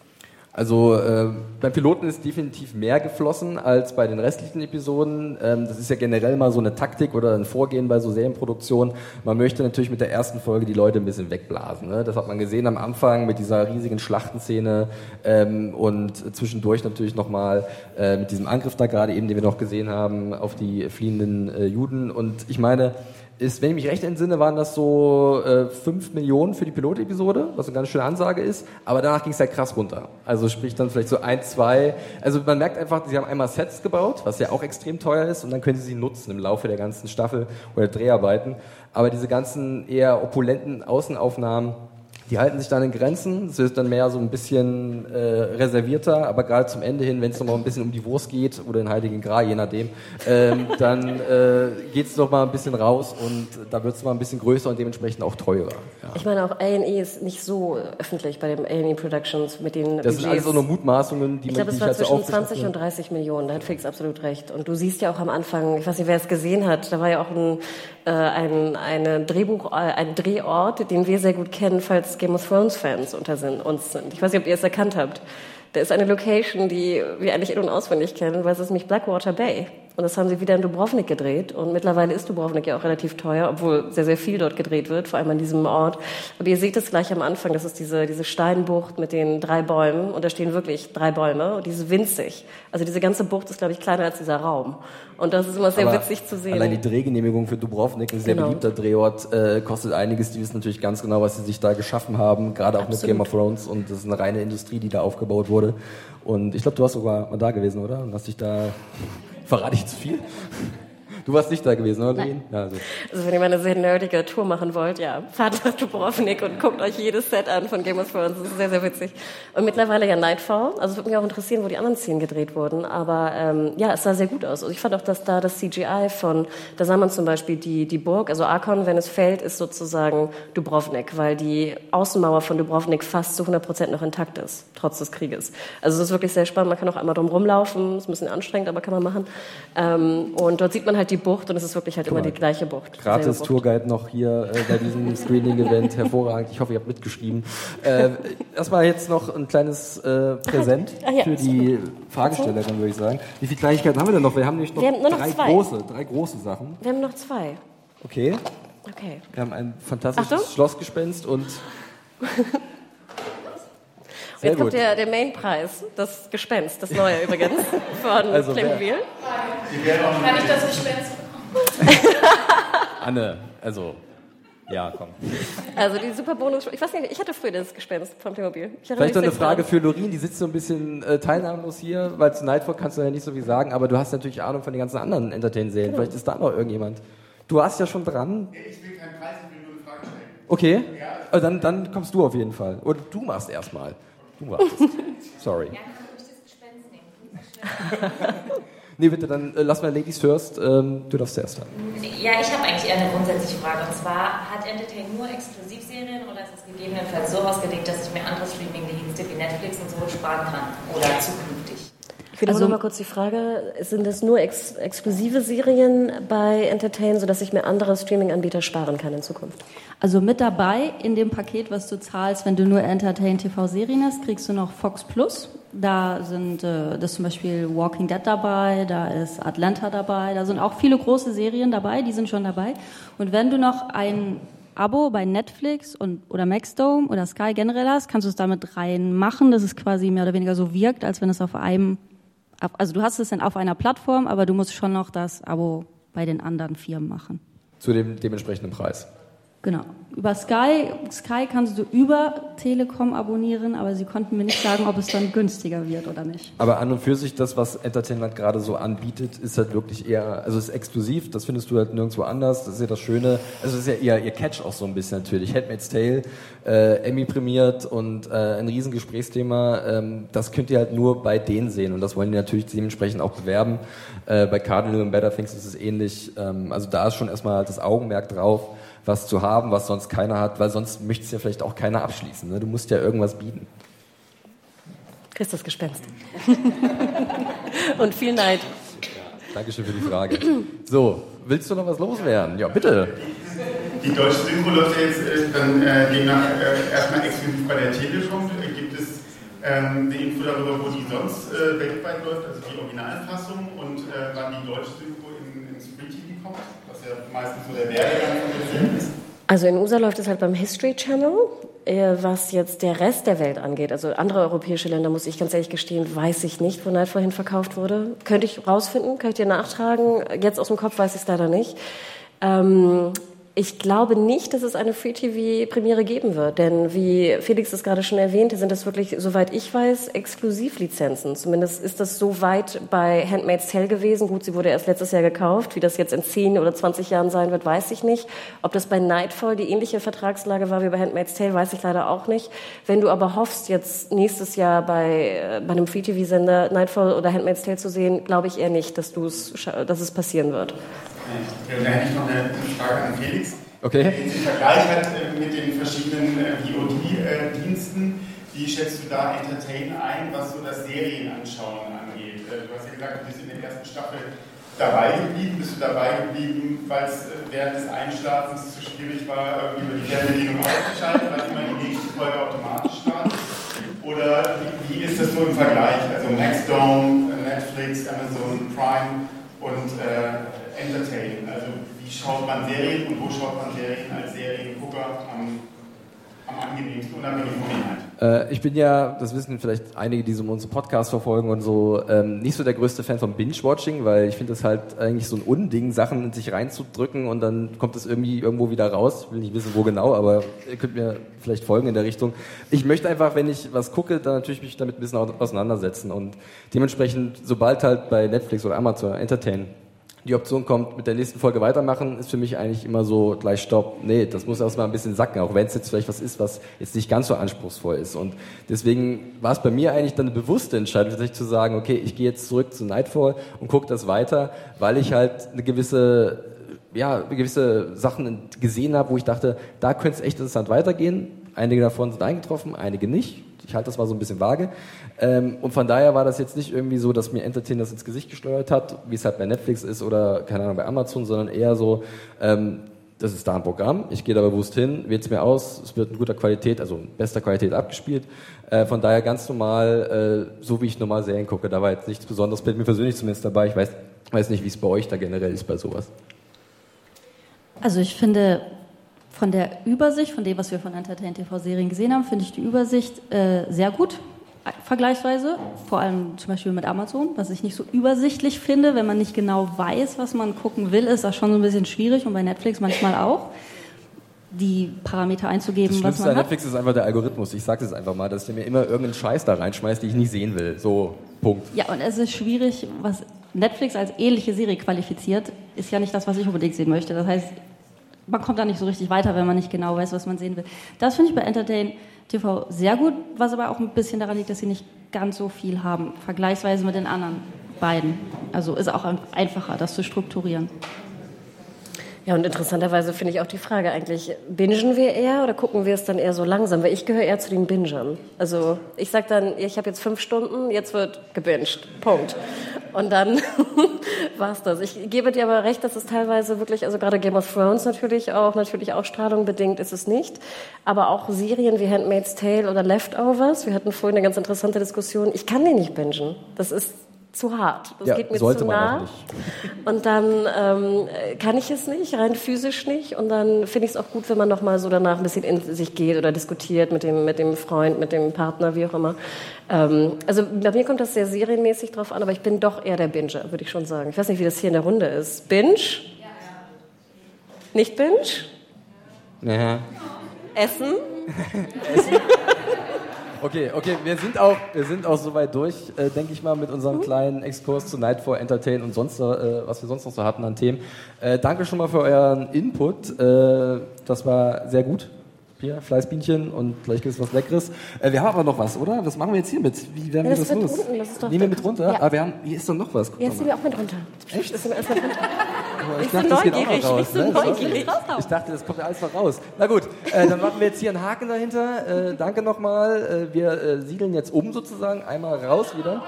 Speaker 1: Also äh, beim Piloten ist definitiv mehr geflossen als bei den restlichen Episoden. Ähm, das ist ja generell mal so eine Taktik oder ein Vorgehen bei so Serienproduktionen. Man möchte natürlich mit der ersten Folge die Leute ein bisschen wegblasen. Ne? Das hat man gesehen am Anfang mit dieser riesigen Schlachtenszene ähm, und zwischendurch natürlich nochmal äh, mit diesem Angriff da gerade eben, den wir noch gesehen haben, auf die fliehenden äh, Juden. Und ich meine, ist, wenn ich mich recht entsinne, waren das so äh, 5 Millionen für die Pilotepisode, was eine ganz schöne Ansage ist, aber danach ging es halt krass runter. Also sprich dann vielleicht so ein, zwei, also man merkt einfach, sie haben einmal Sets gebaut, was ja auch extrem teuer ist und dann können sie sie nutzen im Laufe der ganzen Staffel oder Dreharbeiten, aber diese ganzen eher opulenten Außenaufnahmen, die halten sich dann in Grenzen. Es wird dann mehr so ein bisschen äh, reservierter, aber gerade zum Ende hin, wenn es noch mal ein bisschen um die Wurst geht oder den Heiligen Gral, je nachdem, ähm, dann äh, geht es noch mal ein bisschen raus und da wird es mal ein bisschen größer und dementsprechend auch teurer. Ja.
Speaker 2: Ich meine, auch A&E ist nicht so öffentlich bei dem A&E Productions mit den
Speaker 1: Das sind alles so nur Mutmaßungen, die
Speaker 2: Ich
Speaker 1: man
Speaker 2: glaube,
Speaker 1: die
Speaker 2: es war zwischen
Speaker 1: aufgeschnappt
Speaker 2: 20
Speaker 1: habe.
Speaker 2: und 30 Millionen. Da hat Felix absolut recht. Und du siehst ja auch am Anfang, ich weiß nicht, wer es gesehen hat, da war ja auch ein, äh, ein, eine Drehbuch, äh, ein Drehort, den wir sehr gut kennen, falls Game of Thrones Fans unter uns sind. Ich weiß nicht, ob ihr es erkannt habt. Da ist eine Location, die wir eigentlich in- und auswendig kennen, weil es ist nämlich Blackwater Bay. Und das haben sie wieder in Dubrovnik gedreht. Und mittlerweile ist Dubrovnik ja auch relativ teuer, obwohl sehr, sehr viel dort gedreht wird, vor allem an diesem Ort. Aber ihr seht es gleich am Anfang, das ist diese, diese Steinbucht mit den drei Bäumen. Und da stehen wirklich drei Bäume. Und die ist winzig. Also diese ganze Bucht ist, glaube ich, kleiner als dieser Raum. Und das ist immer sehr
Speaker 1: Aber
Speaker 2: witzig zu sehen.
Speaker 1: Allein die Drehgenehmigung für Dubrovnik, ein sehr
Speaker 2: Genau.
Speaker 1: beliebter Drehort, äh, kostet einiges. Die wissen natürlich ganz genau, was sie sich da geschaffen haben, gerade auch mit
Speaker 2: Absolut.
Speaker 1: Game of Thrones. Und das ist eine reine Industrie, die da aufgebaut wurde. Und ich glaube, du warst sogar mal da gewesen, oder? Und hast dich da... Verrate ich zu viel? Du warst nicht da gewesen, oder? Nein. Ja, also.
Speaker 2: Also wenn ihr mal eine sehr nerdige Tour machen wollt, ja, fahrt nach Dubrovnik und guckt euch jedes Set an von Game of Thrones. Das ist sehr, sehr witzig. Und mittlerweile ja Nightfall. Also es würde mich auch interessieren, wo die anderen Szenen gedreht wurden. Aber ähm, ja, es sah sehr gut aus. Also ich fand auch, dass da das CGI von, da sah man zum Beispiel die, die Burg, also Arkon, wenn es fällt, ist sozusagen Dubrovnik, weil die Außenmauer von Dubrovnik fast zu 100 Prozent noch intakt ist, trotz des Krieges. Also es ist wirklich sehr spannend. Man kann auch einmal drum rumlaufen. Ist ein bisschen anstrengend, aber kann man machen. Ähm, und dort sieht man halt die Bucht und es ist wirklich halt immer die gleiche Bucht.
Speaker 1: Gratis
Speaker 2: Bucht.
Speaker 1: Tourguide noch hier äh, bei diesem Screening-Event. Hervorragend. Ich hoffe, ihr habt mitgeschrieben. Äh, erstmal jetzt noch ein kleines äh, Präsent
Speaker 2: Ah, ja.
Speaker 1: für die Fragestellerin, würde ich sagen. Wie viele Kleinigkeiten haben wir denn noch? Wir haben nämlich noch,
Speaker 2: Wir haben nur noch
Speaker 1: drei,
Speaker 2: zwei.
Speaker 1: große, drei große Sachen.
Speaker 2: Wir haben noch zwei.
Speaker 1: Okay.
Speaker 2: Okay.
Speaker 1: Wir haben ein fantastisches
Speaker 2: Achtung.
Speaker 1: Schlossgespenst und
Speaker 2: Jetzt
Speaker 1: gut.
Speaker 2: kommt der, der Mainpreis, das Gespenst, das neue übrigens, von
Speaker 1: Also wer-
Speaker 2: Playmobil.
Speaker 10: Kann ich das Gespenst
Speaker 1: Anne, also, ja, komm.
Speaker 2: Also die super Bonus. Ich weiß nicht, ich hatte früher das Gespenst von Playmobil.
Speaker 1: Vielleicht noch eine
Speaker 2: sehr
Speaker 1: Frage
Speaker 2: dran.
Speaker 1: für Lorin, die sitzt so ein bisschen äh, teilnahmlos hier, weil zu Nightfall kannst du ja nicht so viel sagen, aber du hast natürlich Ahnung von den ganzen anderen Entertain-Serien.
Speaker 2: Genau.
Speaker 1: Vielleicht ist da noch irgendjemand. Du warst ja schon dran.
Speaker 8: Ich will keinen Preis, ich will nur eine Frage stellen.
Speaker 1: Okay, äh, dann, dann kommst du auf jeden Fall. Oder du machst erstmal. Du wartest. Sorry. Nee, bitte, dann äh, lass mal Ladies first. Ähm, du darfst zuerst dann.
Speaker 11: Ja, ich habe eigentlich eher eine grundsätzliche Frage. Und zwar, hat Entertain nur Exklusivserien oder ist es gegebenenfalls so ausgelegt, dass ich mir andere Streaming-Dienste wie Netflix und so sparen kann? Oder zukünftig?
Speaker 2: Ich wiederhole
Speaker 3: Also-
Speaker 2: noch mal kurz die Frage. Sind es nur ex exklusive Serien bei Entertain, sodass ich mir andere Streaming-Anbieter sparen kann in Zukunft?
Speaker 3: Also mit dabei in dem Paket, was du zahlst, wenn du nur Entertain TV-Serien hast, kriegst du noch Fox Plus. Da sind äh, das zum Beispiel Walking Dead dabei, da ist Atlanta dabei, da sind auch viele große Serien dabei, die sind schon dabei. Und wenn du noch ein Abo bei Netflix und, oder Maxdome oder Sky generell hast, kannst du es damit reinmachen, dass es quasi mehr oder weniger so wirkt, als wenn es auf einem, also du hast es dann auf einer Plattform, aber du musst schon noch das Abo bei den anderen Firmen machen.
Speaker 1: Zu dem dementsprechenden Preis.
Speaker 3: Genau. Über Sky, Sky kannst du über Telekom abonnieren, aber sie konnten mir nicht sagen, ob es dann günstiger wird oder nicht.
Speaker 1: Aber an und für sich, das, was Entertainment gerade so anbietet, ist halt wirklich eher, also ist exklusiv, das findest du halt nirgendwo anders, das ist ja das Schöne. Also ist ja eher ihr Catch auch so ein bisschen natürlich. Handmaid's Tale, äh, Emmy prämiert und äh, ein riesen Gesprächsthema, ähm, das könnt ihr halt nur bei denen sehen und das wollen die natürlich dementsprechend auch bewerben. Äh, bei Cardinal und Better Things ist es ähnlich. Ähm, also da ist schon erstmal das Augenmerk drauf, was zu haben, was sonst keiner hat, weil sonst möchte es ja vielleicht auch keiner abschließen. Ne? Du musst ja irgendwas bieten.
Speaker 2: Christus Gespenst. Und viel Neid.
Speaker 1: Dankeschön für die Frage. So, willst du noch was loswerden? Ja, bitte.
Speaker 8: Die deutsche Synchro läuft ja jetzt äh, dann äh, demnach äh, erstmal exklusiv bei der Telekom. Äh, Gibt es ähm, eine Info darüber, wo die sonst äh, weltweit läuft, also die Originalfassung und äh, wann die deutsche Synchro in, ins Free TV kommt, was meistens so der Werdegang von Filmen ist?
Speaker 2: Also in USA läuft es halt beim History Channel. Äh, Was jetzt der Rest der Welt angeht, also andere europäische Länder, muss ich ganz ehrlich gestehen, weiß ich nicht, wo Night vorhin verkauft wurde. Könnte ich rausfinden, kann ich dir nachtragen. Jetzt aus dem Kopf weiß ich es leider nicht. Ähm, ich glaube nicht, dass es eine Free-TV-Premiere geben wird, denn wie Felix es gerade schon erwähnte, sind das wirklich, soweit ich weiß, Exklusivlizenzen. Zumindest ist das so weit bei Handmaid's Tale gewesen. Gut, sie wurde erst letztes Jahr gekauft. Wie das jetzt in 10 oder 20 Jahren sein wird, weiß ich nicht. Ob das bei Nightfall die ähnliche Vertragslage war wie bei Handmaid's Tale, weiß ich leider auch nicht. Wenn du aber hoffst, jetzt nächstes Jahr bei, äh, bei einem Free-TV-Sender Nightfall oder Handmaid's Tale zu sehen, glaube ich eher nicht, dass, dass es passieren wird.
Speaker 8: Okay, und da hätte ich noch eine, Frage an Felix.
Speaker 1: Okay.
Speaker 8: Wenn Sie Vergleich hat äh, mit den verschiedenen äh, VOD-Diensten, wie schätzt du da Entertain ein, was so das Serienanschauen angeht? Äh, Du hast ja gesagt, du bist in der ersten Staffel dabei geblieben. Bist du dabei geblieben, weil es äh, während des Einschlafens zu schwierig war, irgendwie über die Fernbedienung auszuschalten, weil immer die nächste Folge automatisch startet? Oder wie, ist das so im Vergleich? Also Maxdome, äh, Netflix, Amazon Prime und äh, Entertain. Also wie schaut man Serien und wo schaut man Serien als Seriengucker am,
Speaker 1: Äh, ich bin ja, das wissen vielleicht einige, die so unsere Podcasts verfolgen und so, ähm, nicht so der größte Fan von Binge-Watching, weil ich finde es halt eigentlich so ein Unding, Sachen in sich reinzudrücken und dann kommt es irgendwie irgendwo wieder raus. Ich will nicht wissen, wo genau, aber ihr könnt mir vielleicht folgen in der Richtung. Ich möchte einfach, wenn ich was gucke, dann natürlich mich damit ein bisschen au- auseinandersetzen und dementsprechend, sobald halt bei Netflix oder Amazon Entertain die Option kommt, mit der nächsten Folge weitermachen, ist für mich eigentlich immer so gleich Stopp. Nee, das muss erstmal ein bisschen sacken, auch wenn es jetzt vielleicht was ist, was jetzt nicht ganz so anspruchsvoll ist. Und deswegen war es bei mir eigentlich dann eine bewusste Entscheidung, tatsächlich zu sagen, okay, ich gehe jetzt zurück zu Nightfall und gucke das weiter, weil ich halt eine gewisse, ja, gewisse Sachen gesehen habe, wo ich dachte, da könnte es echt interessant weitergehen. Einige davon sind eingetroffen, einige nicht. Ich halte das mal so ein bisschen vage. Ähm, und von daher war das jetzt nicht irgendwie so, dass mir Entertain das ins Gesicht gesteuert hat, wie es halt bei Netflix ist oder, keine Ahnung, bei Amazon, sondern eher so, ähm, das ist da ein Programm, ich gehe da bewusst hin, wähle es mir aus, es wird in guter Qualität, also in bester Qualität abgespielt. Äh, von daher ganz normal, äh, so wie ich normal Serien gucke. Da war jetzt nichts Besonderes, bei mir persönlich zumindest dabei. Ich weiß, weiß nicht, wie es bei euch da generell ist bei sowas.
Speaker 3: Also ich finde, Von der Übersicht, von dem, was wir von Entertain TV-Serien gesehen haben, finde ich die Übersicht äh, sehr gut, äh, vergleichsweise. Vor allem zum Beispiel mit Amazon, was ich nicht so übersichtlich finde. Wenn man nicht genau weiß, was man gucken will, ist das schon so ein bisschen schwierig und bei Netflix manchmal auch die Parameter einzugeben,
Speaker 1: das
Speaker 3: was man
Speaker 1: an
Speaker 3: hat.
Speaker 1: Netflix ist einfach der Algorithmus. Ich sage es einfach mal, dass der mir immer irgendeinen Scheiß da reinschmeißt, den ich nicht sehen will. So, Punkt.
Speaker 3: Ja, und es ist schwierig, was Netflix als ähnliche Serie qualifiziert, ist ja nicht das, was ich unbedingt sehen möchte. Das heißt, man kommt da nicht so richtig weiter, wenn man nicht genau weiß, was man sehen will. Das finde ich bei Entertain TV sehr gut, was aber auch ein bisschen daran liegt, dass sie nicht ganz so viel haben, vergleichsweise mit den anderen beiden. Also ist auch einfacher, das zu strukturieren.
Speaker 2: Ja, und interessanterweise finde ich auch die Frage eigentlich, bingen wir eher oder gucken wir es dann eher so langsam? Weil ich gehöre eher zu den Bingern. Also ich sage dann, ich habe jetzt fünf Stunden, jetzt wird gebinged. Punkt. Und dann war's das. Ich gebe dir aber recht, dass es teilweise wirklich, also gerade Game of Thrones natürlich auch, natürlich Ausstrahlung bedingt ist es nicht. Aber auch Serien wie Handmaid's Tale oder Leftovers, wir hatten vorhin eine ganz interessante Diskussion, ich kann die nicht bingen. Das ist zu hart. Das
Speaker 1: ja,
Speaker 2: geht mir
Speaker 1: sollte
Speaker 2: zu
Speaker 1: man
Speaker 2: nah.
Speaker 1: auch nicht.
Speaker 2: Und dann ähm, kann ich es nicht, rein physisch nicht. Und dann finde ich es auch gut, wenn man noch mal so danach ein bisschen in sich geht oder diskutiert mit dem, mit dem Freund, mit dem Partner, wie auch immer. Ähm, also bei mir kommt das sehr serienmäßig drauf an, aber ich bin doch eher der Binger, würde ich schon sagen. Ich weiß nicht, wie das hier in der Runde ist. Binge? Nicht Binge?
Speaker 1: Ja.
Speaker 2: Essen?
Speaker 1: Okay, okay, wir sind auch, wir sind auch soweit durch, äh, denke ich mal, mit unserem kleinen Exkurs zu Nightfall Entertain und sonst, äh, was wir sonst noch so hatten an Themen. Äh, danke schon mal für euren Input. Äh, das war sehr gut. Hier, Fleißbienchen und gleich gibt es was Leckeres. Äh, wir haben aber noch was, oder? Was machen wir jetzt hier mit? Wie werden
Speaker 2: Ja,
Speaker 1: wir
Speaker 2: das
Speaker 1: das los?
Speaker 2: unten, das
Speaker 1: Nehmen wir mit runter?
Speaker 2: Ja.
Speaker 1: Aber wir haben, hier ist doch noch was. Guck
Speaker 2: Jetzt nehmen wir auch mit runter. Psst, das mit runter. Ich
Speaker 1: dachte, das geht auch noch raus.
Speaker 2: ich bin
Speaker 1: ne?
Speaker 2: neugierig.
Speaker 1: Ich dachte, das kommt ja alles noch raus. Na gut, äh, dann machen wir jetzt hier einen Haken dahinter. Äh, danke nochmal. Äh, wir äh, siedeln jetzt um sozusagen, einmal raus wieder.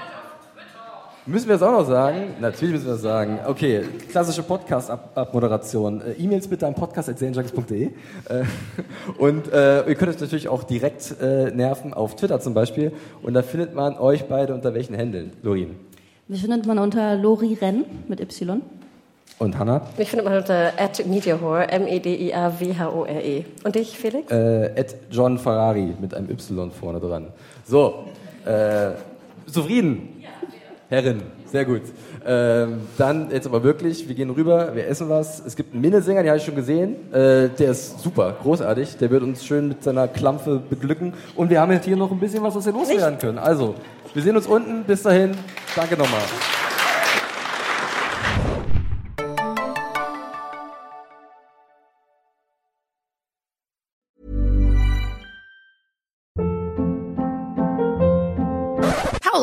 Speaker 1: Müssen wir es auch noch sagen? Natürlich müssen wir es sagen. Okay, klassische Podcast-Abmoderation. Äh, E-Mails bitte an podcast.serienjunkies.de. Äh, und äh, ihr könnt euch natürlich auch direkt äh, nerven auf Twitter zum Beispiel. Und da findet man euch beide unter welchen Händeln? Lorin
Speaker 3: Mich findet man unter Lori Renn mit Y.
Speaker 1: und Hanna.
Speaker 2: Mich findet man unter @mediahore, M-E-D-I-A-W-H-O-R-E. Und dich, Felix?
Speaker 1: Äh, at John Ferrari mit einem Y vorne dran. So, äh, zufrieden? Herrin, sehr gut. Ähm, dann jetzt aber wirklich, wir gehen rüber, wir essen was. Es gibt einen Minnesänger, den habe ich schon gesehen. Äh, der ist super, großartig. Der wird uns schön mit seiner Klampfe beglücken. Und wir haben jetzt hier noch ein bisschen was, was wir loswerden können. Also, wir sehen uns unten. Bis dahin. Danke nochmal.